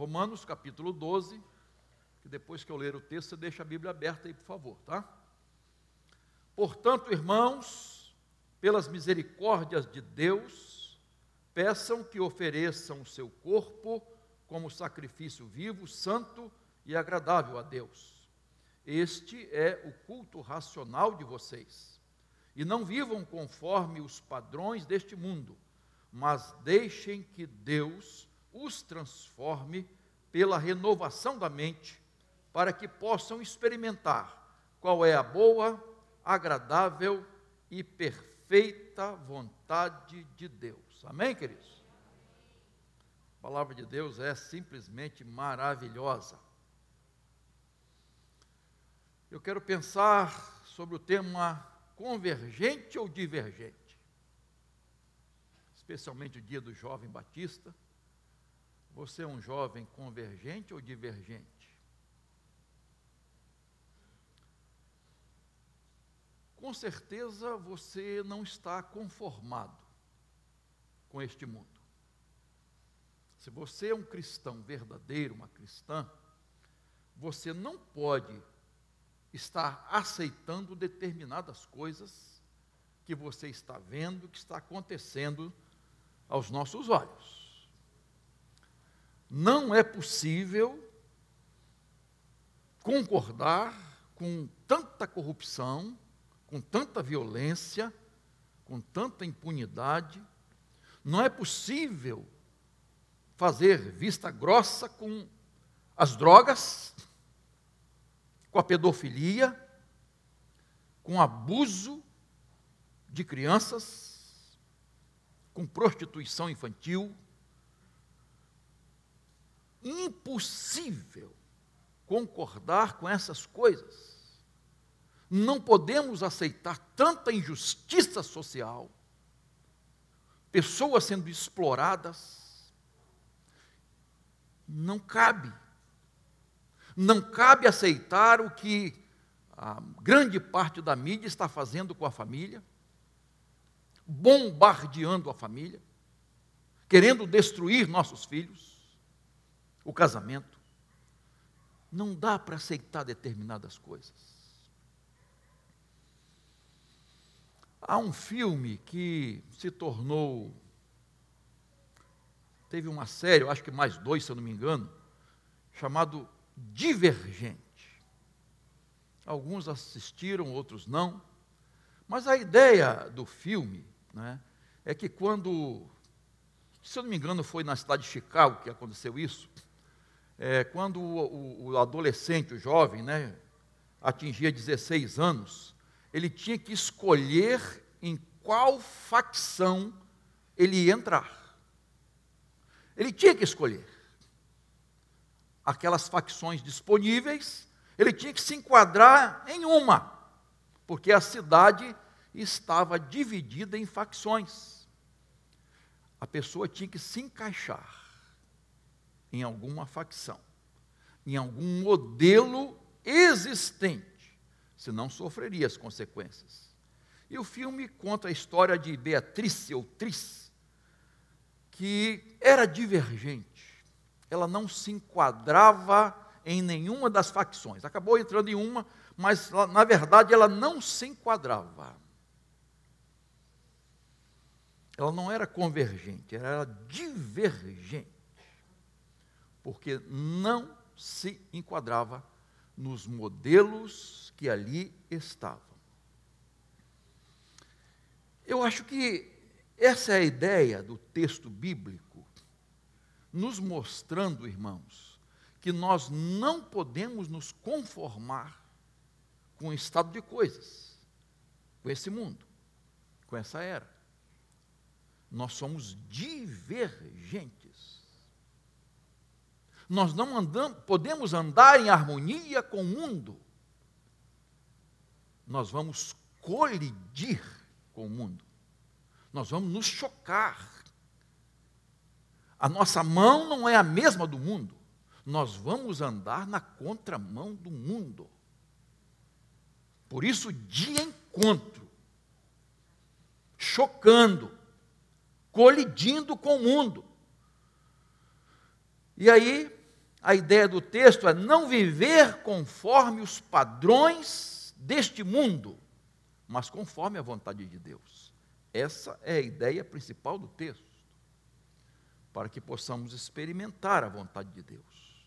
Romanos capítulo 12, que depois que eu ler o texto, você deixa a Bíblia aberta aí, por favor, tá? Portanto, irmãos, pelas misericórdias de Deus, peçam que ofereçam o seu corpo como sacrifício vivo, santo e agradável a Deus. Este é o culto racional de vocês. E não vivam conforme os padrões deste mundo, mas deixem que Deus os transforme pela renovação da mente, para que possam experimentar qual é a boa, agradável e perfeita vontade de Deus. Amém, queridos? A palavra de Deus é simplesmente maravilhosa. Eu quero pensar sobre o tema convergente ou divergente, especialmente o dia do jovem batista. Você é um jovem convergente ou divergente? Com certeza você não está conformado com este mundo. Se você é um cristão verdadeiro, uma cristã, você não pode estar aceitando determinadas coisas que você está vendo, que está acontecendo aos nossos olhos. Não é possível concordar com tanta corrupção, com tanta violência, com tanta impunidade. Não é possível fazer vista grossa com as drogas, com a pedofilia, com abuso de crianças, com prostituição infantil, impossível concordar com essas coisas. Não podemos aceitar tanta injustiça social, pessoas sendo exploradas. Não cabe. Não cabe aceitar o que a grande parte da mídia está fazendo com a família, bombardeando a família, querendo destruir nossos filhos o casamento. Não dá para aceitar determinadas coisas. Há um filme que se tornou. Teve uma série, acho que mais dois, se eu não me engano, chamado Divergente. Alguns assistiram, outros não. Mas a ideia do filme né, é que quando, se eu não me engano, foi na cidade de Chicago que aconteceu isso, é, quando o, o, adolescente, o jovem, né, atingia 16 anos, ele tinha que escolher em qual facção ele ia entrar. Ele tinha que escolher aquelas facções disponíveis, ele tinha que se enquadrar em uma, porque a cidade estava dividida em facções. A pessoa tinha que se encaixar em alguma facção, em algum modelo existente, senão sofreria as consequências. E o filme conta a história de Beatriz ou Tris, que era divergente, ela não se enquadrava em nenhuma das facções, acabou entrando em uma, mas na verdade ela não se enquadrava. Ela não era convergente, ela era divergente porque não se enquadrava nos modelos que ali estavam. Eu acho que essa é a ideia do texto bíblico, nos mostrando, irmãos, que nós não podemos nos conformar com o estado de coisas, com esse mundo, com essa era. Nós somos divergentes. Nós não andamos, podemos andar em harmonia com o mundo. Nós vamos colidir com o mundo. Nós vamos nos chocar. A nossa mão não é a mesma do mundo. Nós vamos andar na contramão do mundo. Por isso, de encontro, chocando, colidindo com o mundo. E aí, a ideia do texto é não viver conforme os padrões deste mundo, mas conforme a vontade de Deus. Essa é a ideia principal do texto, para que possamos experimentar a vontade de Deus,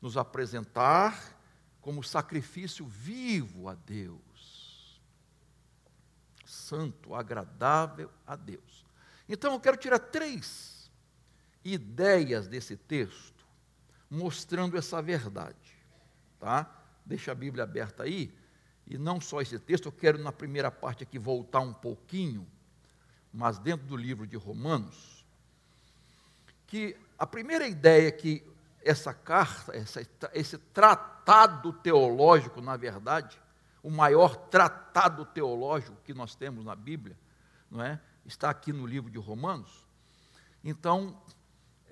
nos apresentar como sacrifício vivo a Deus, santo, agradável a Deus. Então eu quero tirar três ideias desse texto, mostrando essa verdade, tá? Deixa a Bíblia aberta aí, e não só esse texto, eu quero na primeira parte aqui voltar um pouquinho, mas dentro do livro de Romanos, que a primeira ideia que essa carta, essa, esse tratado teológico, na verdade, o maior tratado teológico que nós temos na Bíblia, não é? Está aqui no livro de Romanos. Então,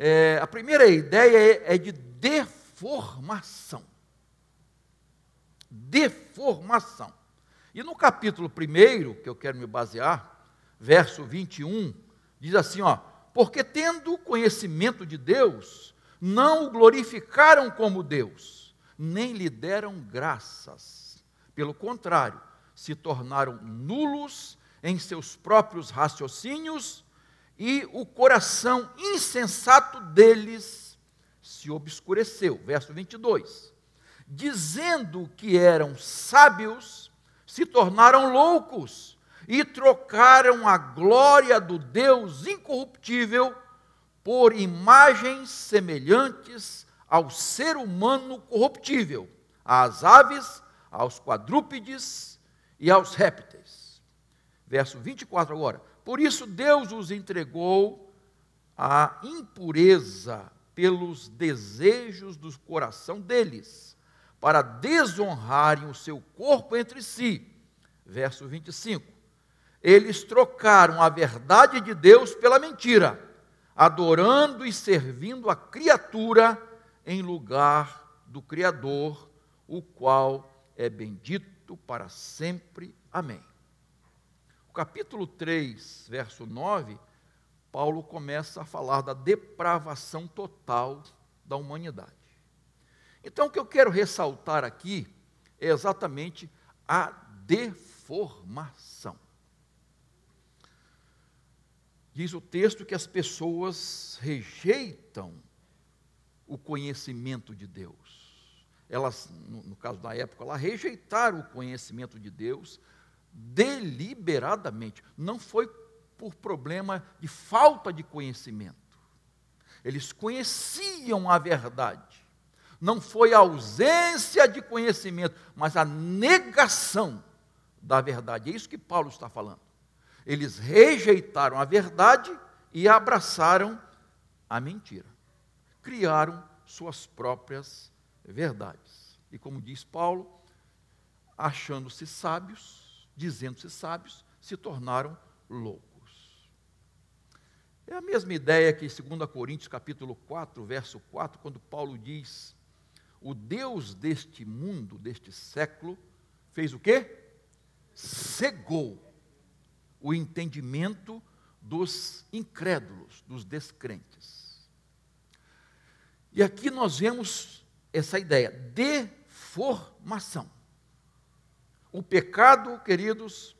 é, a primeira ideia é, é de deformação. Deformação. E no capítulo 1, que eu quero me basear, verso 21, diz assim, ó: "Porque tendo conhecimento de Deus, não o glorificaram como Deus, nem lhe deram graças. Pelo contrário, se tornaram nulos em seus próprios raciocínios e o coração insensato deles se obscureceu. Verso 22. Dizendo que eram sábios, se tornaram loucos e trocaram a glória do Deus incorruptível por imagens semelhantes ao ser humano corruptível, às aves, aos quadrúpedes e aos répteis. Verso 24 agora. Por isso Deus os entregou à impureza pelos desejos do coração deles, para desonrarem o seu corpo entre si. Verso 25. Eles trocaram a verdade de Deus pela mentira adorando e servindo a criatura em lugar do Criador, o qual é bendito para sempre. Amém. Capítulo 3, verso 9, Paulo começa a falar da depravação total da humanidade. Então, o que eu quero ressaltar aqui é exatamente a deformação. Diz o texto que as pessoas rejeitam o conhecimento de Deus. Elas, no, no caso da época, elas rejeitaram o conhecimento de Deus deliberadamente. Não foi por problema de falta de conhecimento. Eles conheciam a verdade. Não foi a ausência de conhecimento, mas a negação da verdade. É isso que Paulo está falando. Eles rejeitaram a verdade e abraçaram a mentira. Criaram suas próprias verdades. E como diz Paulo, achando-se sábios, dizendo-se sábios, se tornaram loucos. É a mesma ideia que em 2 Coríntios capítulo 4, verso 4, quando Paulo diz: "O Deus deste mundo, deste século, fez o quê? Cegou o entendimento dos incrédulos, dos descrentes. E aqui nós vemos essa ideia, deformação. O pecado, queridos,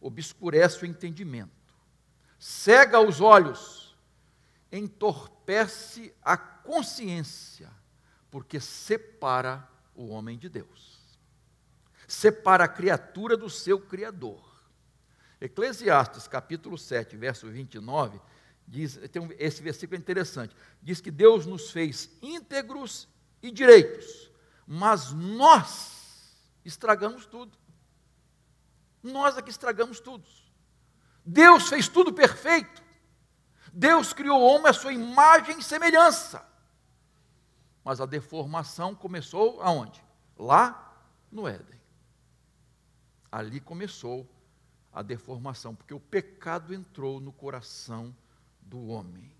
obscurece o entendimento, cega os olhos, entorpece a consciência, porque separa o homem de Deus, separa a criatura do seu Criador. Eclesiastes capítulo 7, verso 29, diz, tem esse versículo é interessante. Diz que Deus nos fez íntegros e direitos, mas nós estragamos tudo. Nós é que estragamos tudo. Deus fez tudo perfeito. Deus criou o homem à sua imagem e semelhança. Mas a deformação começou aonde? Lá no Éden. Ali começou a deformação, porque o pecado entrou no coração do homem.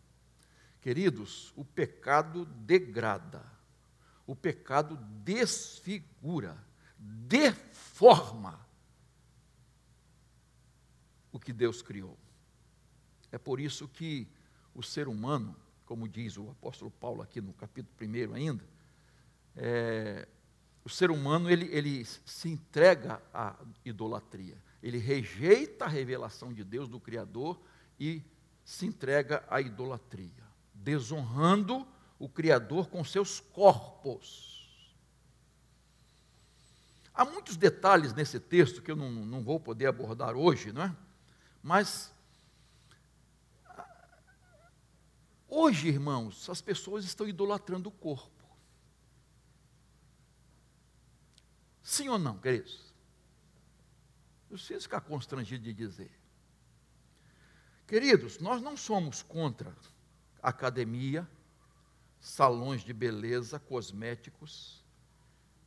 Queridos, o pecado degrada, o pecado desfigura, deforma o que Deus criou. É por isso que o ser humano, como diz o apóstolo Paulo aqui no capítulo 1 ainda, é, o ser humano ele, ele se entrega à idolatria. Ele rejeita a revelação de Deus, do Criador, e se entrega à idolatria, desonrando o Criador com seus corpos. Há muitos detalhes nesse texto que eu não, não vou poder abordar hoje, não é? Mas hoje, irmãos, as pessoas estão idolatrando o corpo. Sim ou não, queridos? Eu preciso ficar constrangido de dizer. Queridos, nós não somos contra academia, salões de beleza, cosméticos,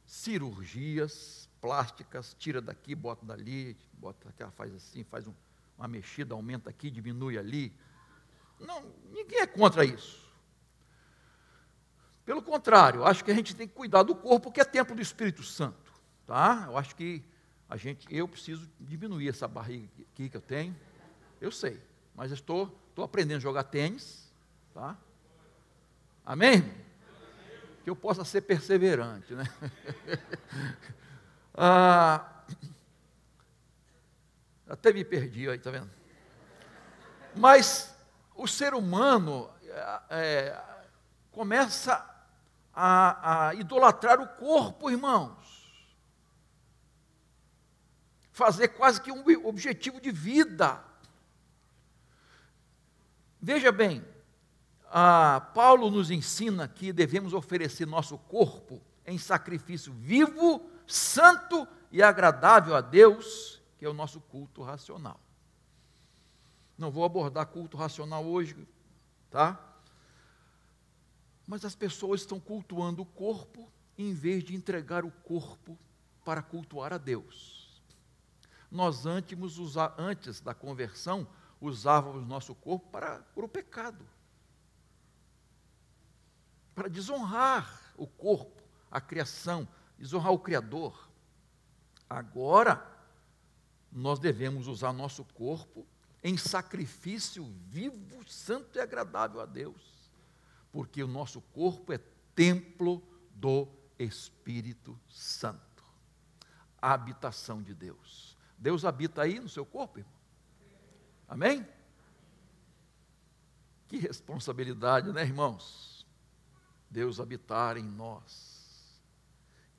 cirurgias plásticas, tira daqui, bota dali, bota aquela, faz assim, faz um, uma mexida, aumenta aqui, diminui ali. Não, ninguém é contra isso. Pelo contrário, acho que a gente tem que cuidar do corpo, que é templo do Espírito Santo, tá? Eu acho que a gente, eu preciso diminuir essa barriga aqui que eu tenho. Eu sei, mas estou, estou aprendendo a jogar tênis, tá? Amém? Que eu possa ser perseverante, né? ah, até me perdi aí, tá vendo? Mas o ser humano é, começa a, a idolatrar o corpo, irmãos. Fazer quase que um objetivo de vida. Veja bem, ah, Paulo nos ensina que devemos oferecer nosso corpo em sacrifício vivo, santo e agradável a Deus, que é o nosso culto racional. Não vou abordar culto racional hoje, tá? Mas as pessoas estão cultuando o corpo em vez de entregar o corpo para cultuar a Deus. Nós antes, antes da conversão usávamos nosso corpo para, para o pecado para desonrar o corpo, a criação, desonrar o Criador. Agora, nós devemos usar nosso corpo em sacrifício vivo, santo e agradável a Deus, porque o nosso corpo é templo do Espírito Santo, a habitação de Deus. Deus habita aí no seu corpo, irmão? Amém? Que responsabilidade, né, irmãos? Deus habitar em nós.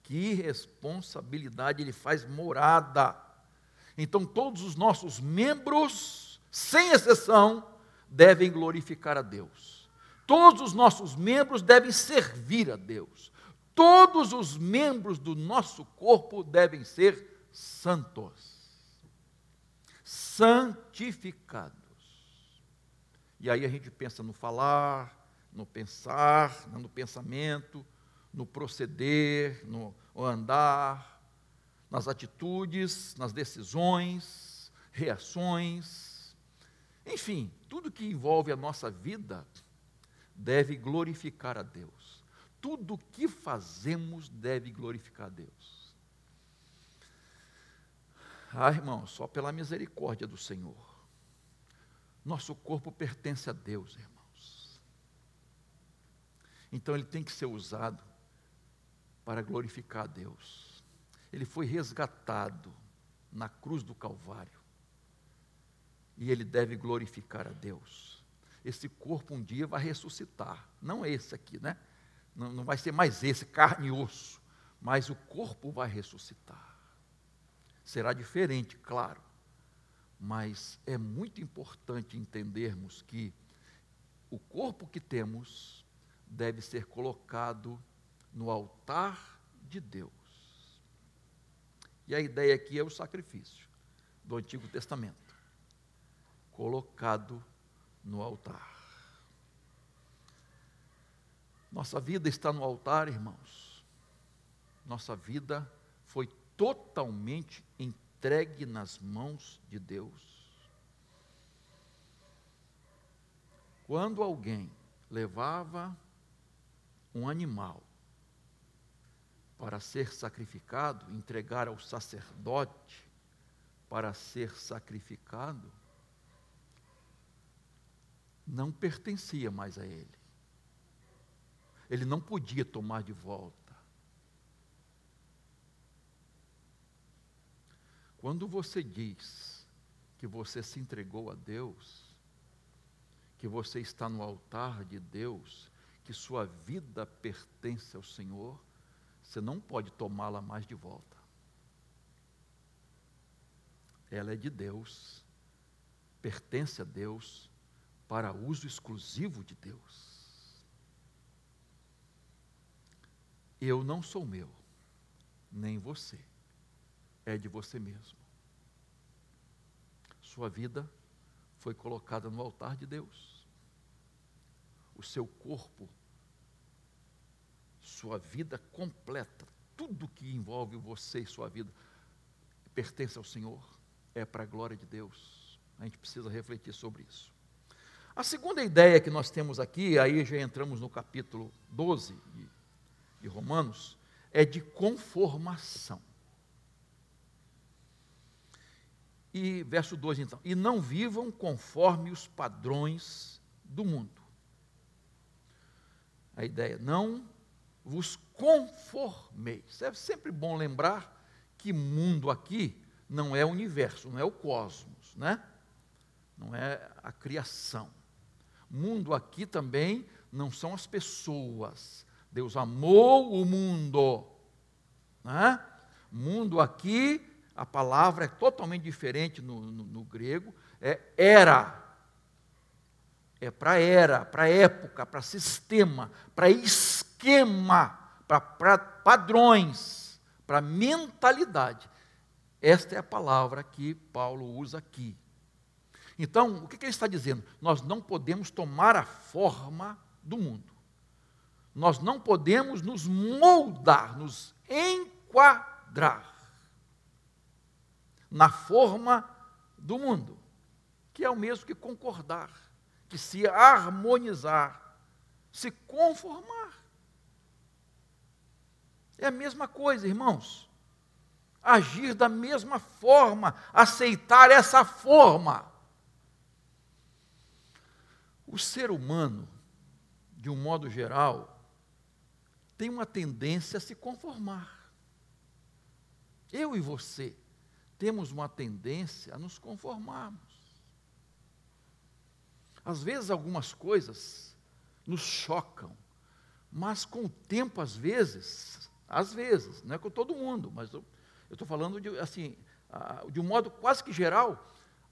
Que responsabilidade, Ele faz morada. Então, todos os nossos membros, sem exceção, devem glorificar a Deus. Todos os nossos membros devem servir a Deus. Todos os membros do nosso corpo devem ser santos, santificados. E aí a gente pensa no falar, no pensar, no pensamento, no proceder, no andar, nas atitudes, nas decisões, reações, enfim, tudo que envolve a nossa vida deve glorificar a Deus. Tudo que fazemos deve glorificar a Deus. Ah, irmão, só pela misericórdia do Senhor. Nosso corpo pertence a Deus, irmão. Então ele tem que ser usado para glorificar a Deus. Ele foi resgatado na cruz do Calvário. E ele deve glorificar a Deus. Esse corpo um dia vai ressuscitar. Não esse aqui, né? Não, não vai ser mais esse, carne e osso. Mas o corpo vai ressuscitar. Será diferente, claro. Mas é muito importante entendermos que o corpo que temos deve ser colocado no altar de Deus. E a ideia aqui é o sacrifício do Antigo Testamento colocado no altar. Nossa vida está no altar, irmãos. Nossa vida foi totalmente entregue nas mãos de Deus. Quando alguém levava um animal para ser sacrificado, entregar ao sacerdote para ser sacrificado, não pertencia mais a ele, ele não podia tomar de volta. Quando você diz que você se entregou a Deus, que você está no altar de Deus, que sua vida pertence ao Senhor, você não pode tomá-la mais de volta. Ela é de Deus, pertence a Deus, para uso exclusivo de Deus. Eu não sou meu, nem você, é de você mesmo. Sua vida foi colocada no altar de Deus. O seu corpo, sua vida completa, tudo que envolve você e sua vida pertence ao Senhor, é para a glória de Deus. A gente precisa refletir sobre isso. A segunda ideia que nós temos aqui, aí já entramos no capítulo 12 de, de Romanos, é de conformação. E verso 2 então, e não vivam conforme os padrões do mundo. A ideia, não vos conformeis. É sempre bom lembrar que mundo aqui não é o universo, não é o cosmos, né? Não é a criação. Mundo aqui também não são as pessoas. Deus amou o mundo, né? Mundo aqui, a palavra é totalmente diferente no, no, no grego, é era. É para era, para época, para sistema, para esquema, para padrões, para mentalidade. Esta é a palavra que Paulo usa aqui. Então, o que, que ele está dizendo? Nós não podemos tomar a forma do mundo. Nós não podemos nos moldar, nos enquadrar na forma do mundo, que é o mesmo que concordar, que se harmonizar, se conformar. É a mesma coisa, irmãos agir da mesma forma, aceitar essa forma. O ser humano, de um modo geral, tem uma tendência a se conformar. Eu e você temos uma tendência a nos conformarmos. Às vezes, algumas coisas nos chocam, mas com o tempo, às vezes, às vezes, não é com todo mundo, mas eu estou falando de, assim, de um modo quase que geral,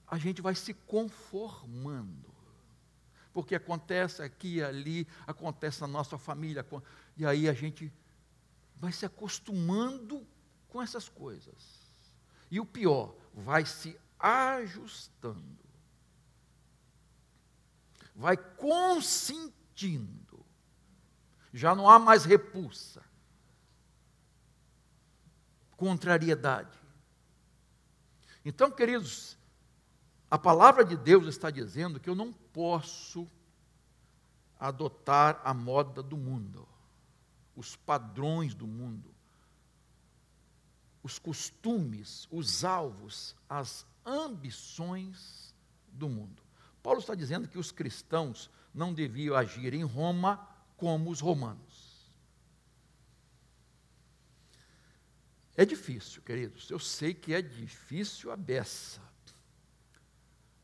a gente vai se conformando. Porque acontece aqui e ali, acontece na nossa família, e aí a gente vai se acostumando com essas coisas. E o pior, vai se ajustando. Vai consentindo. Já não há mais repulsa contrariedade. Então, queridos, a palavra de Deus está dizendo que eu não posso adotar a moda do mundo, os padrões do mundo, os costumes, os alvos, as ambições do mundo. Paulo está dizendo que os cristãos não deviam agir em Roma como os romanos. É difícil, queridos, eu sei que é difícil a beça.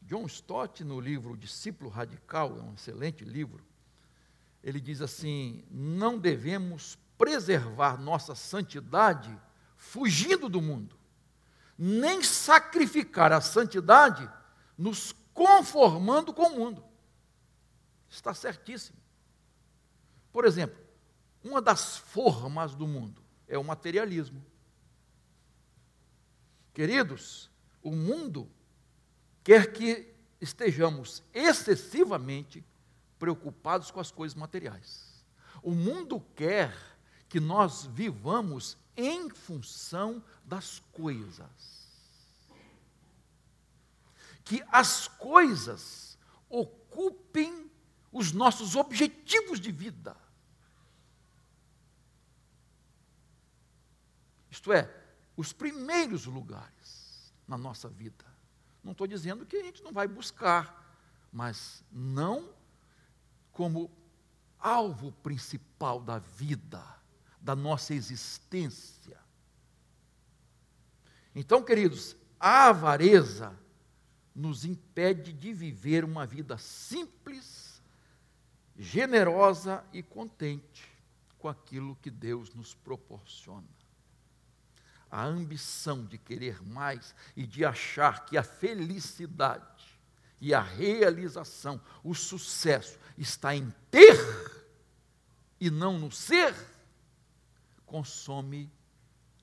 John Stott, no livro Discípulo Radical, é um excelente livro, ele diz assim: não devemos preservar nossa santidade fugindo do mundo, nem sacrificar a santidade nos conformando com o mundo. Está certíssimo. Por exemplo, uma das formas do mundo é o materialismo. Queridos, o mundo quer que estejamos excessivamente preocupados com as coisas materiais. O mundo quer que nós vivamos em função das coisas. Que as coisas ocupem os nossos objetivos de vida. Isto é, os primeiros lugares na nossa vida. Não estou dizendo que a gente não vai buscar, mas não como alvo principal da vida, da nossa existência. Então, queridos, a avareza nos impede de viver uma vida simples, generosa e contente com aquilo que Deus nos proporciona. A ambição de querer mais e de achar que a felicidade e a realização, o sucesso está em ter e não no ser, consome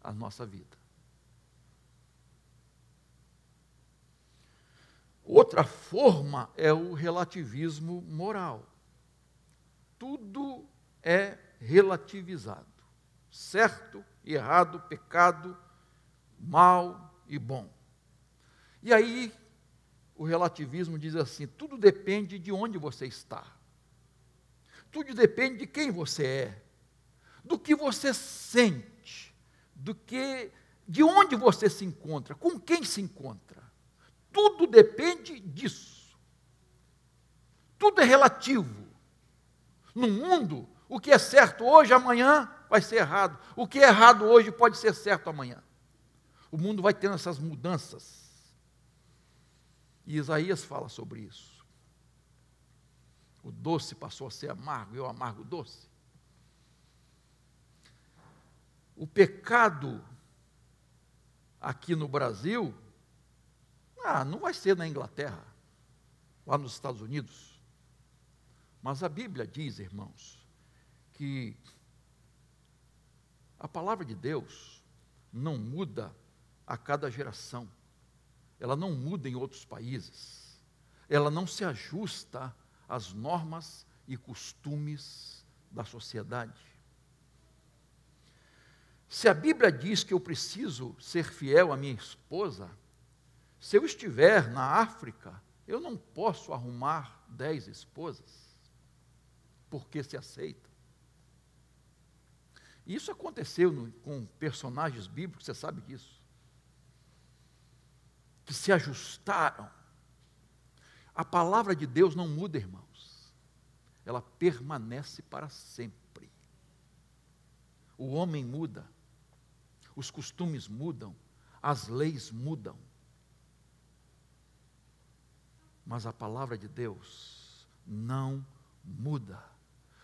a nossa vida. Outra forma é o relativismo moral. Tudo é relativizado. Certo errado, pecado, mal e bom. E aí, o relativismo diz assim: tudo depende de onde você está. Tudo depende de quem você é, do que você sente, do que de onde você se encontra, com quem se encontra. Tudo depende disso. Tudo é relativo. No mundo, o que é certo hoje, amanhã vai ser errado. O que é errado hoje pode ser certo amanhã. O mundo vai tendo essas mudanças. E Isaías fala sobre isso. O doce passou a ser amargo e o amargo doce. O pecado aqui no Brasil ah, não vai ser na Inglaterra, lá nos Estados Unidos. Mas a Bíblia diz, irmãos, que a palavra de Deus não muda a cada geração, ela não muda em outros países, ela não se ajusta às normas e costumes da sociedade. Se a Bíblia diz que eu preciso ser fiel à minha esposa, se eu estiver na África, eu não posso arrumar dez esposas, porque se aceita. Isso aconteceu no, com personagens bíblicos, você sabe disso. Que se ajustaram. A palavra de Deus não muda, irmãos. Ela permanece para sempre. O homem muda, os costumes mudam, as leis mudam mas a palavra de Deus não muda.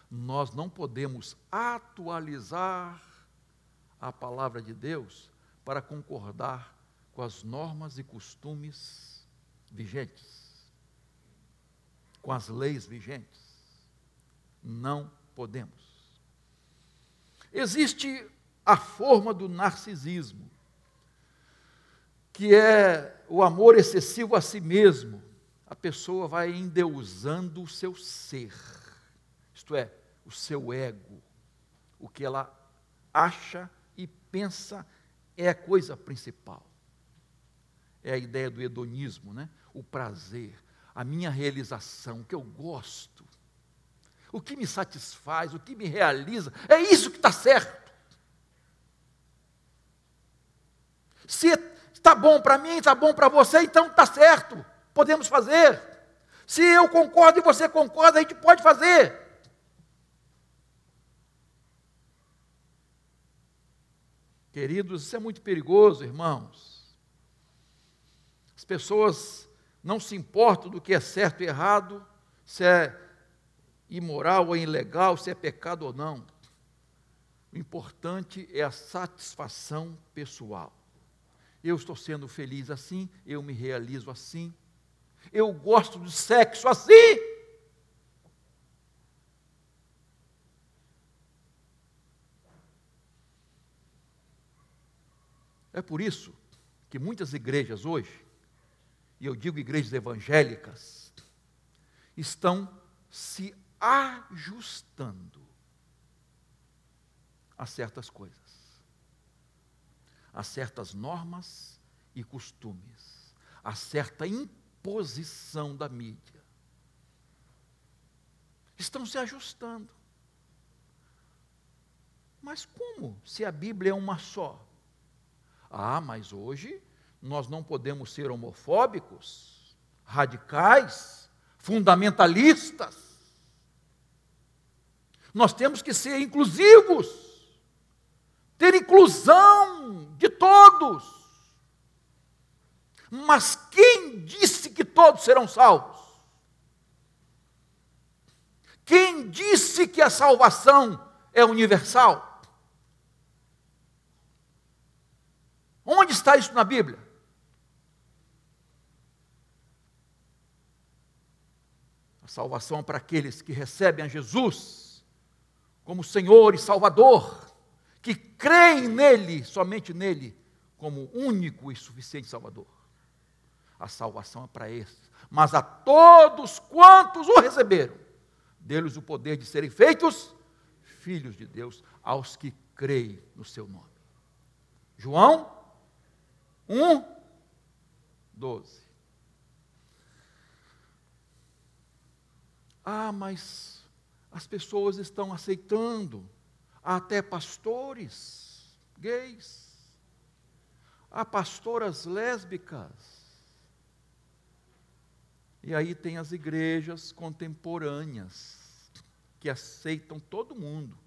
Nós não podemos atualizar a palavra de Deus para concordar com as normas e costumes vigentes, com as leis vigentes. Não podemos. Existe a forma do narcisismo, que é o amor excessivo a si mesmo, a pessoa vai endeusando o seu ser, isto é, o seu ego, o que ela acha e pensa é a coisa principal. É a ideia do hedonismo, né? o prazer, a minha realização, o que eu gosto, o que me satisfaz, o que me realiza, é isso que está certo. Se está bom para mim, está bom para você, então está certo podemos fazer. Se eu concordo e você concorda, a gente pode fazer. Queridos, isso é muito perigoso, irmãos. As pessoas não se importam do que é certo e errado, se é imoral ou ilegal, se é pecado ou não. O importante é a satisfação pessoal. Eu estou sendo feliz assim, eu me realizo assim, eu gosto de sexo assim. É por isso que muitas igrejas hoje, e eu digo igrejas evangélicas, estão se ajustando a certas coisas, a certas normas e costumes, a certa posição da mídia. Estão se ajustando. Mas como? Se a Bíblia é uma só. Ah, mas hoje nós não podemos ser homofóbicos, radicais, fundamentalistas. Nós temos que ser inclusivos, ter inclusão de todos. Mas quem disse que todos serão salvos? Quem disse que a salvação é universal? Onde está isso na Bíblia? Salvação para aqueles que recebem a Jesus como Senhor e Salvador, que creem nele, somente nele, como único e suficiente Salvador. A salvação é para esses, mas a todos quantos o receberam dê-lhes o poder de serem feitos filhos de Deus aos que creem no seu nome. João 1, 12. Ah, mas as pessoas estão aceitando, até pastores gays, há pastoras lésbicas, e aí tem as igrejas contemporâneas, que aceitam todo mundo.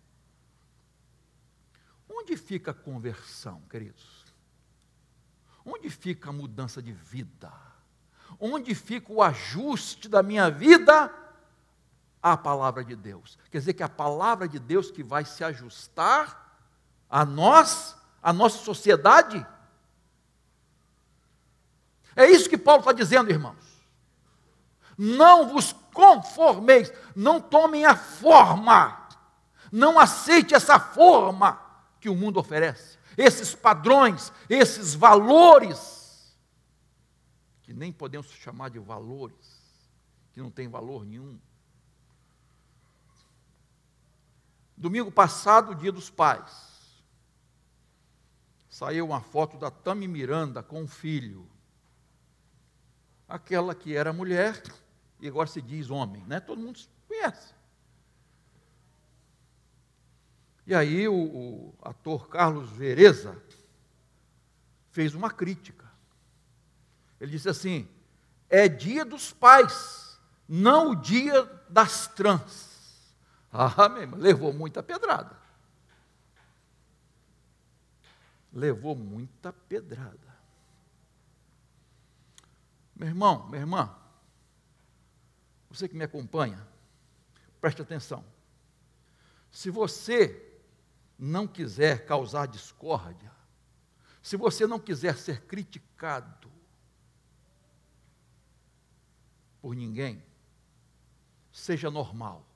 Onde fica a conversão, queridos? Onde fica a mudança de vida? Onde fica o ajuste da minha vida à palavra de Deus? Quer dizer que a palavra de Deus que vai se ajustar a nós, a nossa sociedade? É isso que Paulo está dizendo, irmãos. Não vos conformeis, não tomem a forma, não aceite essa forma que o mundo oferece, esses padrões, esses valores, que nem podemos chamar de valores, que não tem valor nenhum. Domingo passado, dia dos pais, saiu uma foto da Tami Miranda com um filho. Aquela que era mulher e agora se diz homem, né? Todo mundo conhece. E aí o, o ator Carlos Vereza fez uma crítica. Ele disse assim: é dia dos pais, não o dia das trans. Ah, mesmo, levou muita pedrada. Levou muita pedrada. Meu irmão, minha irmã, você que me acompanha, preste atenção. Se você não quiser causar discórdia, se você não quiser ser criticado por ninguém, seja normal,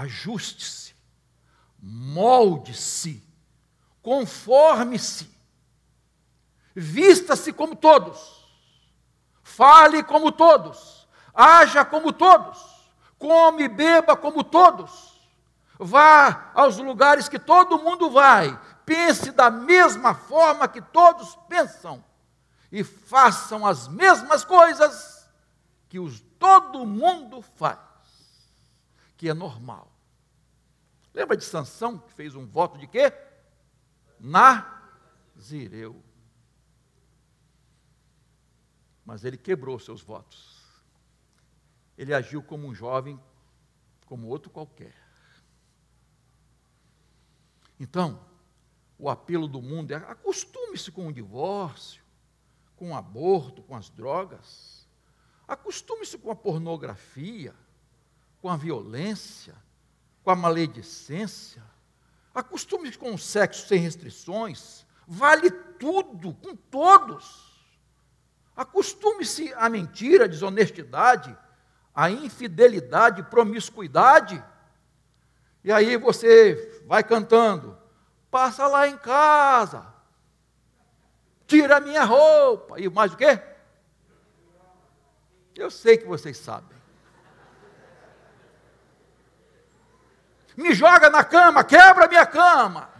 ajuste-se, molde-se, conforme-se, vista-se como todos, fale como todos haja como todos, come e beba como todos, vá aos lugares que todo mundo vai, pense da mesma forma que todos pensam e façam as mesmas coisas que os, todo mundo faz, que é normal. Lembra de Sansão que fez um voto de quê? Nazireu. Mas ele quebrou seus votos ele agiu como um jovem, como outro qualquer. Então, o apelo do mundo é acostume-se com o divórcio, com o aborto, com as drogas. Acostume-se com a pornografia, com a violência, com a maledicência. Acostume-se com o sexo sem restrições. Vale tudo, com todos. Acostume-se à mentira, à desonestidade, a infidelidade, promiscuidade. E aí você vai cantando, passa lá em casa, tira a minha roupa, e mais o quê? Eu sei que vocês sabem. Me joga na cama, quebra minha cama.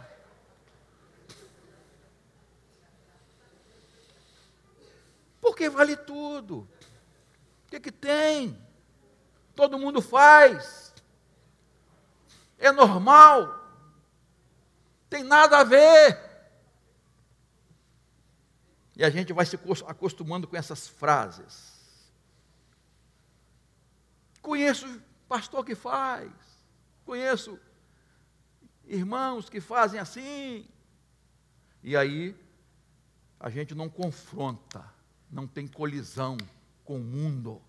Porque vale tudo. O que, que tem? todo mundo faz, é normal, tem nada a ver. E a gente vai se acostumando com essas frases. Conheço pastor que faz, conheço irmãos que fazem assim. E aí a gente não confronta, não tem colisão com o mundo.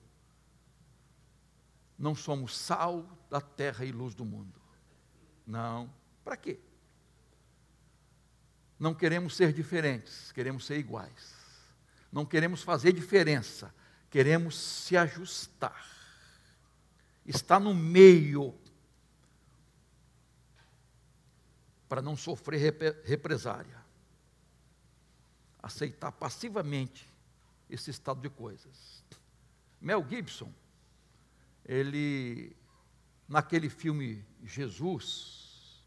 Não somos sal da terra e luz do mundo. Não. Para quê? Não queremos ser diferentes, queremos ser iguais. Não queremos fazer diferença, queremos se ajustar. Está no meio para não sofrer represária. Aceitar passivamente esse estado de coisas. Mel Gibson, ele, naquele filme Jesus,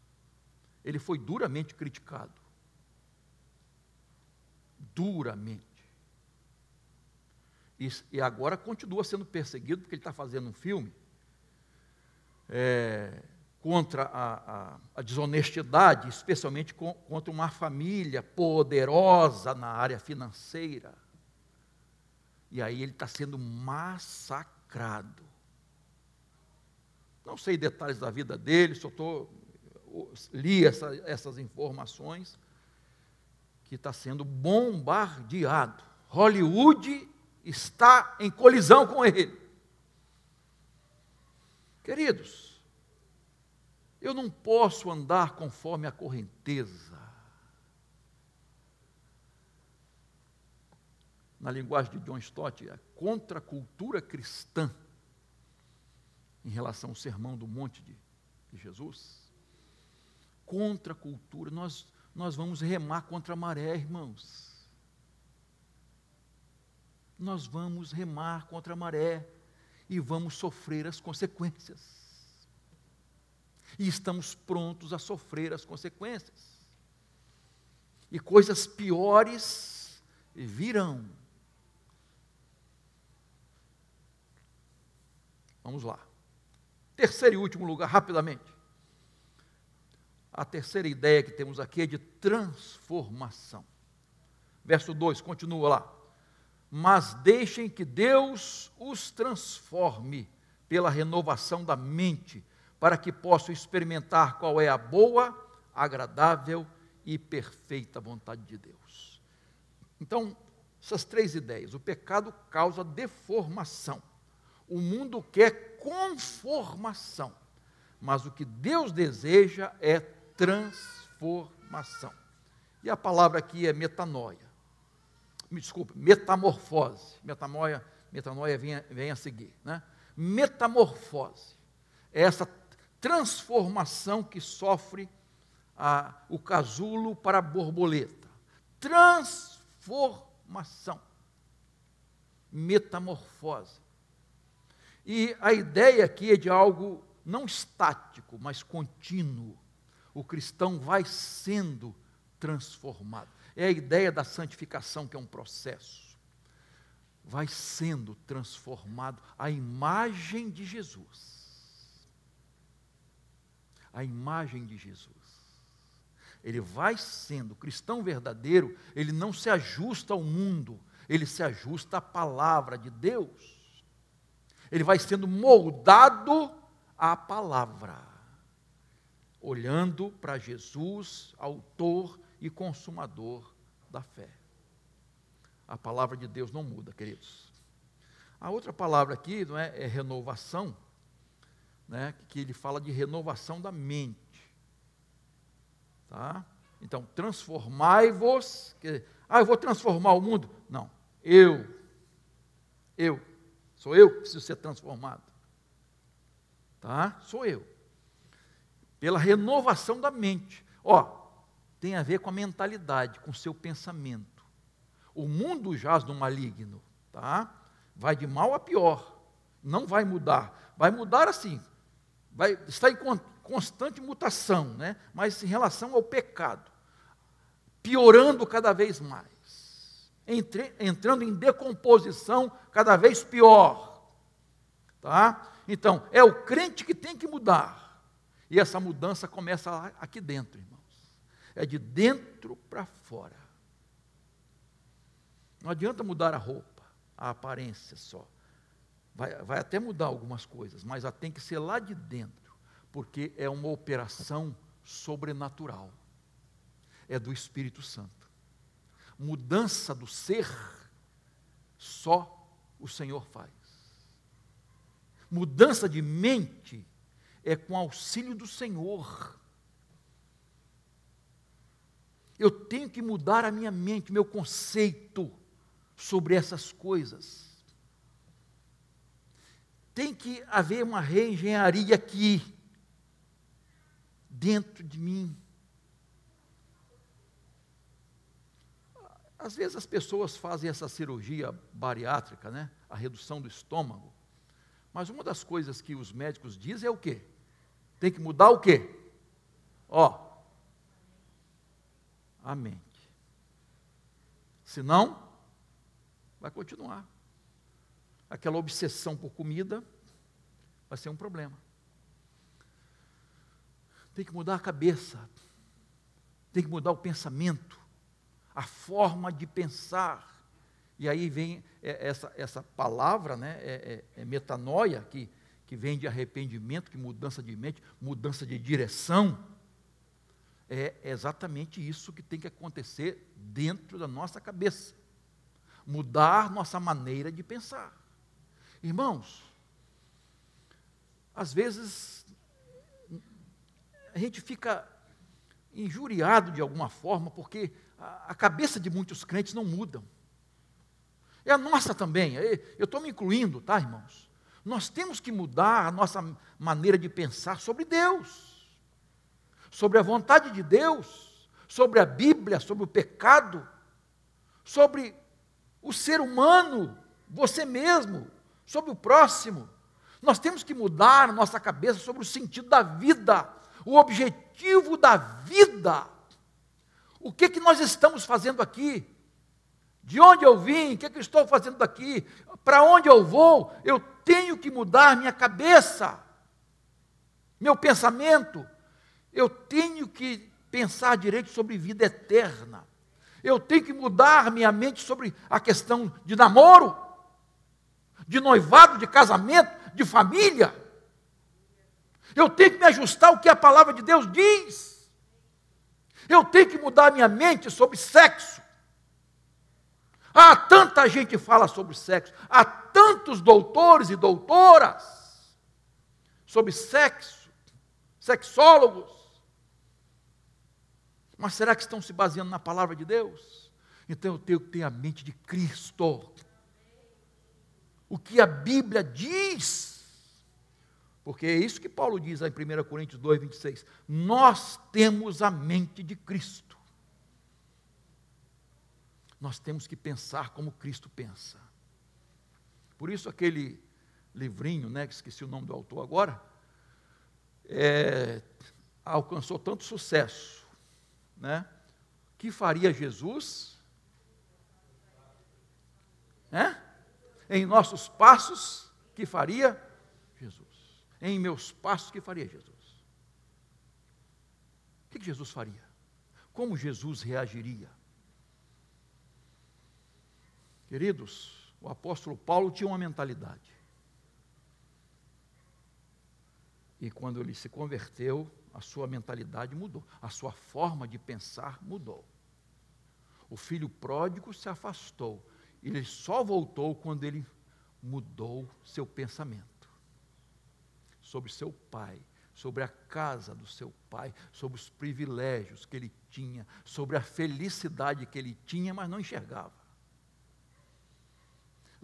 ele foi duramente criticado. Duramente. E, e agora continua sendo perseguido, porque ele está fazendo um filme é, contra a, a, a, desonestidade, especialmente com, contra uma família poderosa na área financeira. E aí ele está sendo massacrado. Não sei detalhes da vida dele, só tô, li essa, essas informações, que está sendo bombardeado. Hollywood está em colisão com ele. Queridos, eu não posso andar conforme a correnteza. Na linguagem de John Stott, a contracultura cristã em relação ao sermão do monte de, de Jesus. Contra a cultura, nós, nós vamos remar contra a maré, irmãos. Nós vamos remar contra a maré e vamos sofrer as consequências. E estamos prontos a sofrer as consequências. E coisas piores virão. Vamos lá. Terceiro e último lugar, rapidamente. A terceira ideia que temos aqui é de transformação. Verso 2, continua lá. Mas deixem que Deus os transforme pela renovação da mente, para que possam experimentar qual é a boa, agradável e perfeita vontade de Deus. Então, essas três ideias. O pecado causa deformação. O mundo quer conformação, mas o que Deus deseja é transformação. E a palavra aqui é metanoia. Me desculpe, metamorfose. Metanoia, metanoia vem, vem a seguir. Né? Metamorfose. É essa transformação que sofre a, o casulo para a borboleta. Transformação. Metamorfose. E a ideia aqui é de algo não estático, mas contínuo. O cristão vai sendo transformado. É a ideia da santificação, que é um processo. Vai sendo transformado à imagem de Jesus. A imagem de Jesus. Ele vai sendo, cristão verdadeiro, ele não se ajusta ao mundo, ele se ajusta à palavra de Deus ele vai sendo moldado à palavra, olhando para Jesus, autor e consumador da fé. A palavra de Deus não muda, queridos. A outra palavra aqui não é, é renovação, né, que ele fala de renovação da mente. Tá? Então, transformai-vos. Ah, eu vou transformar o mundo. Não, eu, eu Sou eu que preciso ser transformado. Tá? Sou eu. Pela renovação da mente. Ó, tem a ver com a mentalidade, com o seu pensamento. O mundo jaz no maligno, tá? Vai de mal a pior. Não vai mudar. Vai mudar assim. Vai estar em constante mutação, né? Mas em relação ao pecado, piorando cada vez mais entre, entrando em decomposição cada vez pior. Tá? Então, é o crente que tem que mudar. E essa mudança começa aqui dentro, irmãos. É de dentro para fora. Não adianta mudar a roupa, a aparência só. Vai, vai até mudar algumas coisas, mas tem que ser lá de dentro. Porque é uma operação sobrenatural. É do Espírito Santo. Mudança do ser, só o Senhor faz. Mudança de mente é com auxílio do Senhor. Eu tenho que mudar a minha mente, meu conceito sobre essas coisas. Tem que haver uma reengenharia aqui, dentro de mim. Às vezes as pessoas fazem essa cirurgia bariátrica, né? A redução do estômago. Mas uma das coisas que os médicos dizem é o quê? Tem que mudar o quê? Ó, a mente. Senão, vai continuar. Aquela obsessão por comida vai ser um problema. Tem que mudar a cabeça, tem que mudar o pensamento, a forma de pensar. E aí vem essa, essa palavra, né, é, é, é metanoia, que, que vem de arrependimento, que mudança de mente, mudança de direção. É exatamente isso que tem que acontecer dentro da nossa cabeça. Mudar nossa maneira de pensar. Irmãos, às vezes a gente fica injuriado de alguma forma, porque a, cabeça de muitos crentes não mudam. É a nossa também. Eu estou me incluindo, tá, irmãos? Nós temos que mudar a nossa maneira de pensar sobre Deus, sobre a vontade de Deus, sobre a Bíblia, sobre o pecado, sobre o ser humano, você mesmo, sobre o próximo. Nós temos que mudar nossa cabeça sobre o sentido da vida, o objetivo da vida. O que, que nós estamos fazendo aqui? De onde eu vim? O que, que eu estou fazendo daqui? Para onde eu vou? Eu tenho que mudar minha cabeça, meu pensamento. Eu tenho que pensar direito sobre vida eterna. Eu tenho que mudar minha mente sobre a questão de namoro, de noivado, de casamento, de família. Eu tenho que me ajustar ao que a palavra de Deus diz. Eu tenho que mudar minha mente sobre sexo. Há tanta gente fala sobre sexo, há tantos doutores e doutoras sobre sexo, sexólogos. Mas será que estão se baseando na palavra de Deus? Então eu tenho que ter a mente de Cristo o que a Bíblia diz. Porque é isso que Paulo diz em 1 Coríntios 2, 26. Nós temos a mente de Cristo. Nós temos que pensar como Cristo pensa. Por isso, aquele livrinho, né, que esqueci o nome do autor agora, é, alcançou tanto sucesso. Né? que faria Jesus? É? Em nossos passos, que faria Jesus. Em meus passos, que faria Jesus. O que Jesus faria? Como Jesus reagiria? Queridos, o apóstolo Paulo tinha uma mentalidade. E quando ele se converteu, a sua mentalidade mudou, a sua forma de pensar mudou. O filho pródigo se afastou ele só voltou quando ele mudou seu pensamento sobre seu pai, sobre a casa do seu pai, sobre os privilégios que ele tinha, sobre a felicidade que ele tinha, mas não enxergava.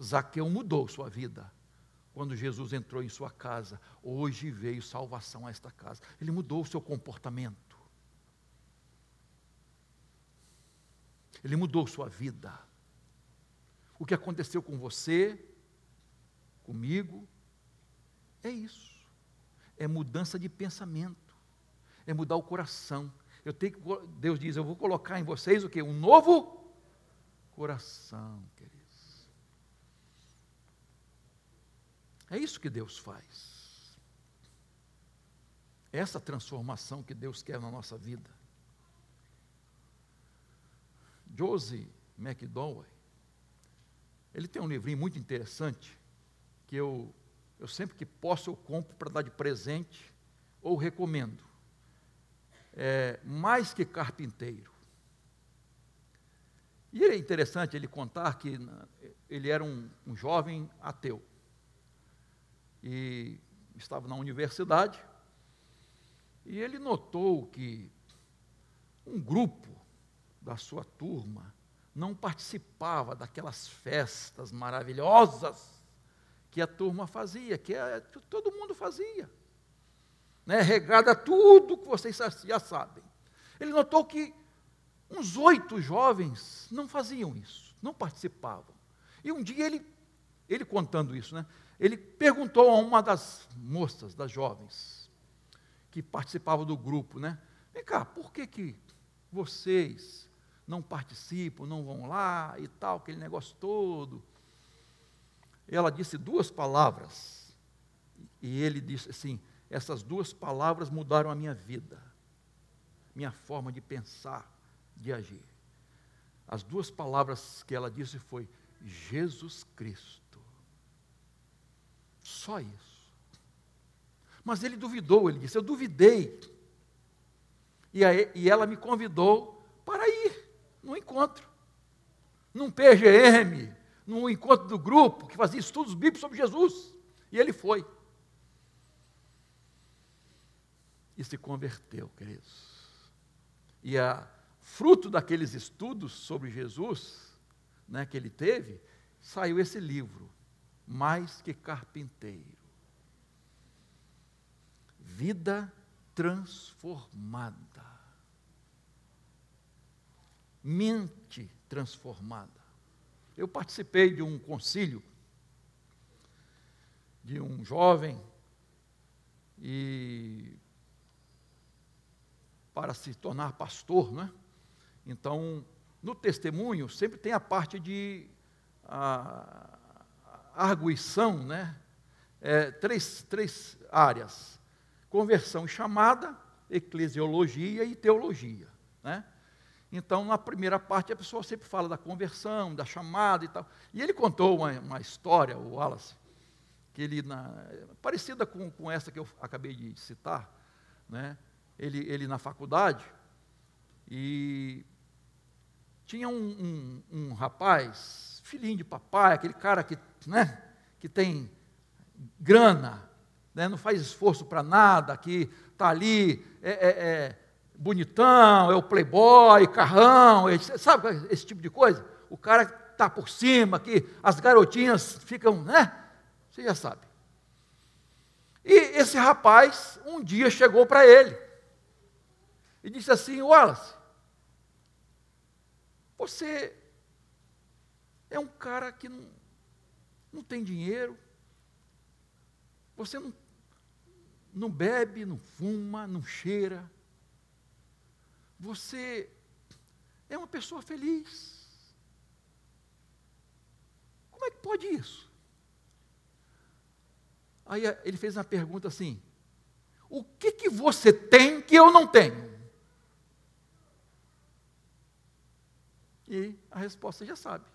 Zaqueu mudou sua vida quando Jesus entrou em sua casa. Hoje veio salvação a esta casa. Ele mudou o seu comportamento. Ele mudou sua vida o que aconteceu com você, comigo, é isso. É mudança de pensamento. É mudar o coração. Eu tenho que, Deus diz, eu vou colocar em vocês o que? Um novo coração, queridos. É isso que Deus faz. Essa transformação que Deus quer na nossa vida. Josie McDowell, ele tem um livrinho muito interessante que eu, eu sempre que posso eu compro para dar de presente ou recomendo, é, mais que carpinteiro. E é interessante ele contar que ele era um, um jovem ateu. E estava na universidade, e ele notou que um grupo da sua turma não participava daquelas festas maravilhosas que a turma fazia, que, é, que todo mundo fazia. Né? Regada tudo que vocês já sabem. Ele notou que uns oito jovens não faziam isso, não participavam. E um dia ele, ele contando isso, né? ele perguntou a uma das moças, das jovens, que participavam do grupo, né? Vem cá, por que, que vocês não participam, não vão lá e tal, aquele negócio todo? Ela disse duas palavras, e ele disse assim: essas duas palavras mudaram a minha vida, minha forma de pensar, de agir. As duas palavras que ela disse foi Jesus Cristo. Só isso. Mas ele duvidou, ele disse: Eu duvidei. E, aí, e ela me convidou para ir no encontro, num PGM, num encontro do grupo que fazia estudos bíblicos sobre Jesus. E ele foi. E se converteu, queridos. E a fruto daqueles estudos sobre Jesus, né, que ele teve, saiu esse livro, mais que carpinteiro. Vida transformada. Mente transformada. Eu participei de um concílio de um jovem e para se tornar pastor, né? Então, no testemunho sempre tem a parte de a, arguição, né? É, três, três áreas: conversão e chamada, eclesiologia e teologia. Né? Então, na primeira parte, a pessoa sempre fala da conversão, da chamada e tal. E ele contou uma, uma história, o Wallace, que ele, na, parecida com, com essa que eu acabei de citar, né? ele, ele na faculdade, e tinha um, um, um rapaz, filhinho de papai, aquele cara que né, que tem grana, né, não faz esforço para nada, que está ali, é, é, é, bonitão, é o playboy, carrão, sabe esse tipo de coisa? O cara está por cima, que as garotinhas ficam, né? Você já sabe. E esse rapaz, um dia chegou para ele e disse assim: Wallace, você é um cara que não, não tem dinheiro, você não, não bebe, não fuma, não cheira, você é uma pessoa feliz. Como é que pode isso? Aí ele fez uma pergunta assim: O que, que você tem que eu não tenho? E a resposta já sabe.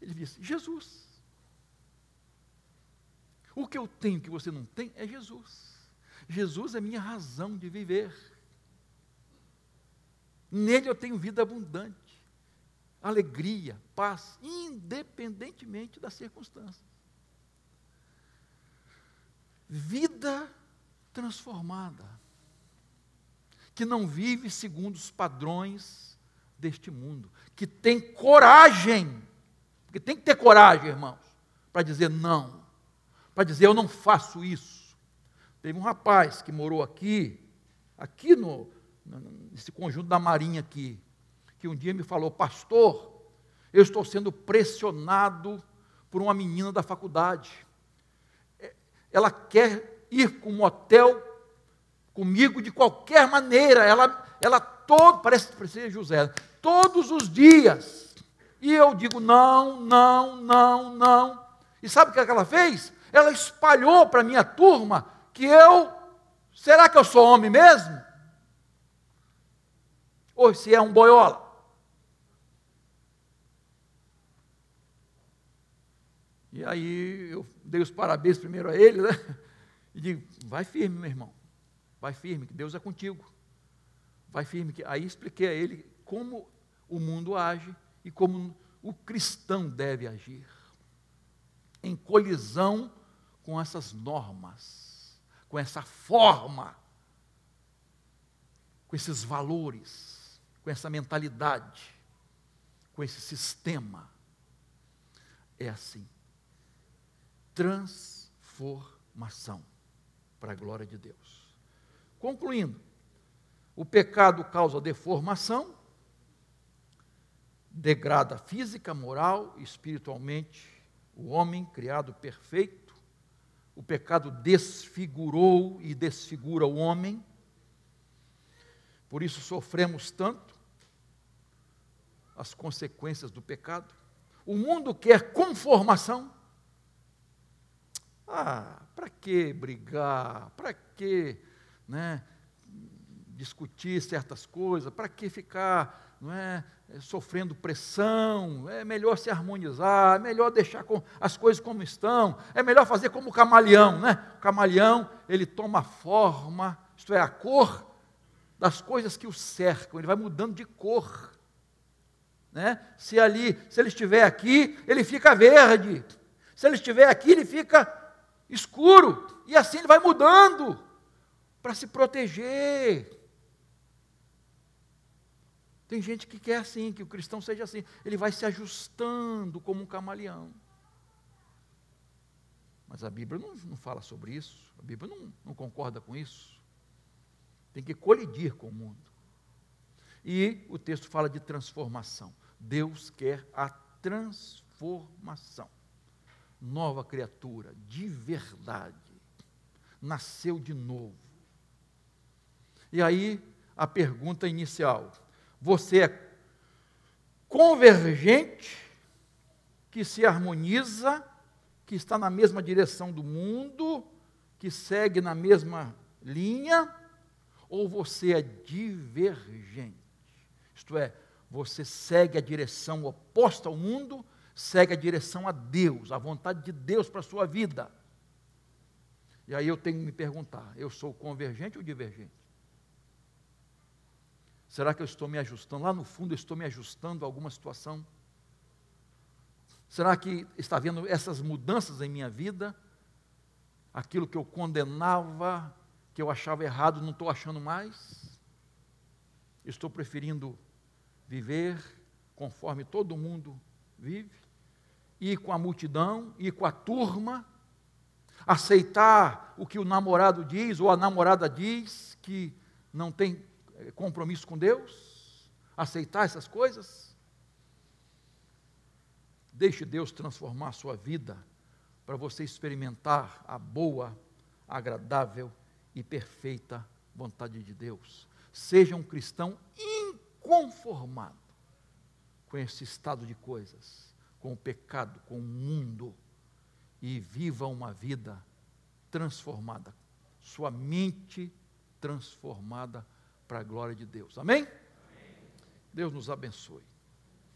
Ele disse: Jesus. O que eu tenho que você não tem é Jesus. Jesus é minha razão de viver. Nele eu tenho vida abundante, alegria, paz, independentemente das circunstâncias. Vida transformada, que não vive segundo os padrões deste mundo, que tem coragem, porque tem que ter coragem, irmãos, para dizer não para dizer: Eu não faço isso. Teve um rapaz que morou aqui, aqui no, nesse conjunto da Marinha aqui, que um dia me falou: Pastor, eu estou sendo pressionado por uma menina da faculdade. É, ela quer ir com um motel comigo de qualquer maneira. Ela, ela todo, parece que José, todos os dias. E eu digo: não, não, não, não. E sabe o que ela fez? ela espalhou para minha turma que eu, será que eu sou homem mesmo? Ou se é um boiola? E aí eu dei os parabéns primeiro a ele, né? E digo, vai firme, meu irmão. Vai firme, que Deus é contigo. Vai firme. Que... Aí expliquei a ele como o mundo age e como o cristão deve agir. Em colisão com essas normas, com essa forma, com esses valores, com essa mentalidade, com esse sistema. É assim. Transformação para a glória de Deus. Concluindo, o pecado causa deformação, degrada física, moral espiritualmente o homem criado perfeito. O pecado desfigurou e desfigura o homem. Por isso sofremos tanto as consequências do pecado. O mundo quer conformação. Ah, para que brigar? Para que né, discutir certas coisas? Para que ficar não é, sofrendo pressão? É melhor se harmonizar, é melhor deixar as coisas como estão, é melhor fazer como o camaleão. Né? O camaleão, ele toma forma, isto é, a cor das coisas que o cercam, ele vai mudando de cor. Né? Se ali, se ele estiver aqui, ele fica verde. Se ele estiver aqui, ele fica escuro. E assim ele vai mudando para se proteger. Tem gente que quer assim, que o cristão seja assim. Ele vai se ajustando como um camaleão. Mas a Bíblia não, não fala sobre isso. A Bíblia não, não concorda com isso. Tem que colidir com o mundo. E o texto fala de transformação. Deus quer a transformação. Nova criatura, de verdade. Nasceu de novo. E aí, a pergunta inicial: você é convergente, que se harmoniza, que está na mesma direção do mundo, que segue na mesma linha, ou você é divergente? Isto é, você segue a direção oposta ao mundo, segue a direção a Deus, a vontade de Deus para a sua vida. E aí eu tenho que me perguntar: eu sou convergente ou divergente? Será que eu estou me ajustando? Lá no fundo, eu estou me ajustando a alguma situação? Será que está havendo essas mudanças em minha vida? Aquilo que eu condenava, que eu achava errado, não estou achando mais? Estou preferindo viver conforme todo mundo vive, ir com a multidão, ir com a turma, aceitar o que o namorado diz ou a namorada diz, que não tem eh, compromisso com Deus, aceitar essas coisas. Deixe Deus transformar a sua vida para você experimentar a boa, agradável e perfeita vontade de Deus. Seja um cristão conformado com esse estado de coisas, com o pecado, com o mundo, e viva uma vida transformada, sua mente transformada para a glória de Deus. Amém? Amém? Deus nos abençoe.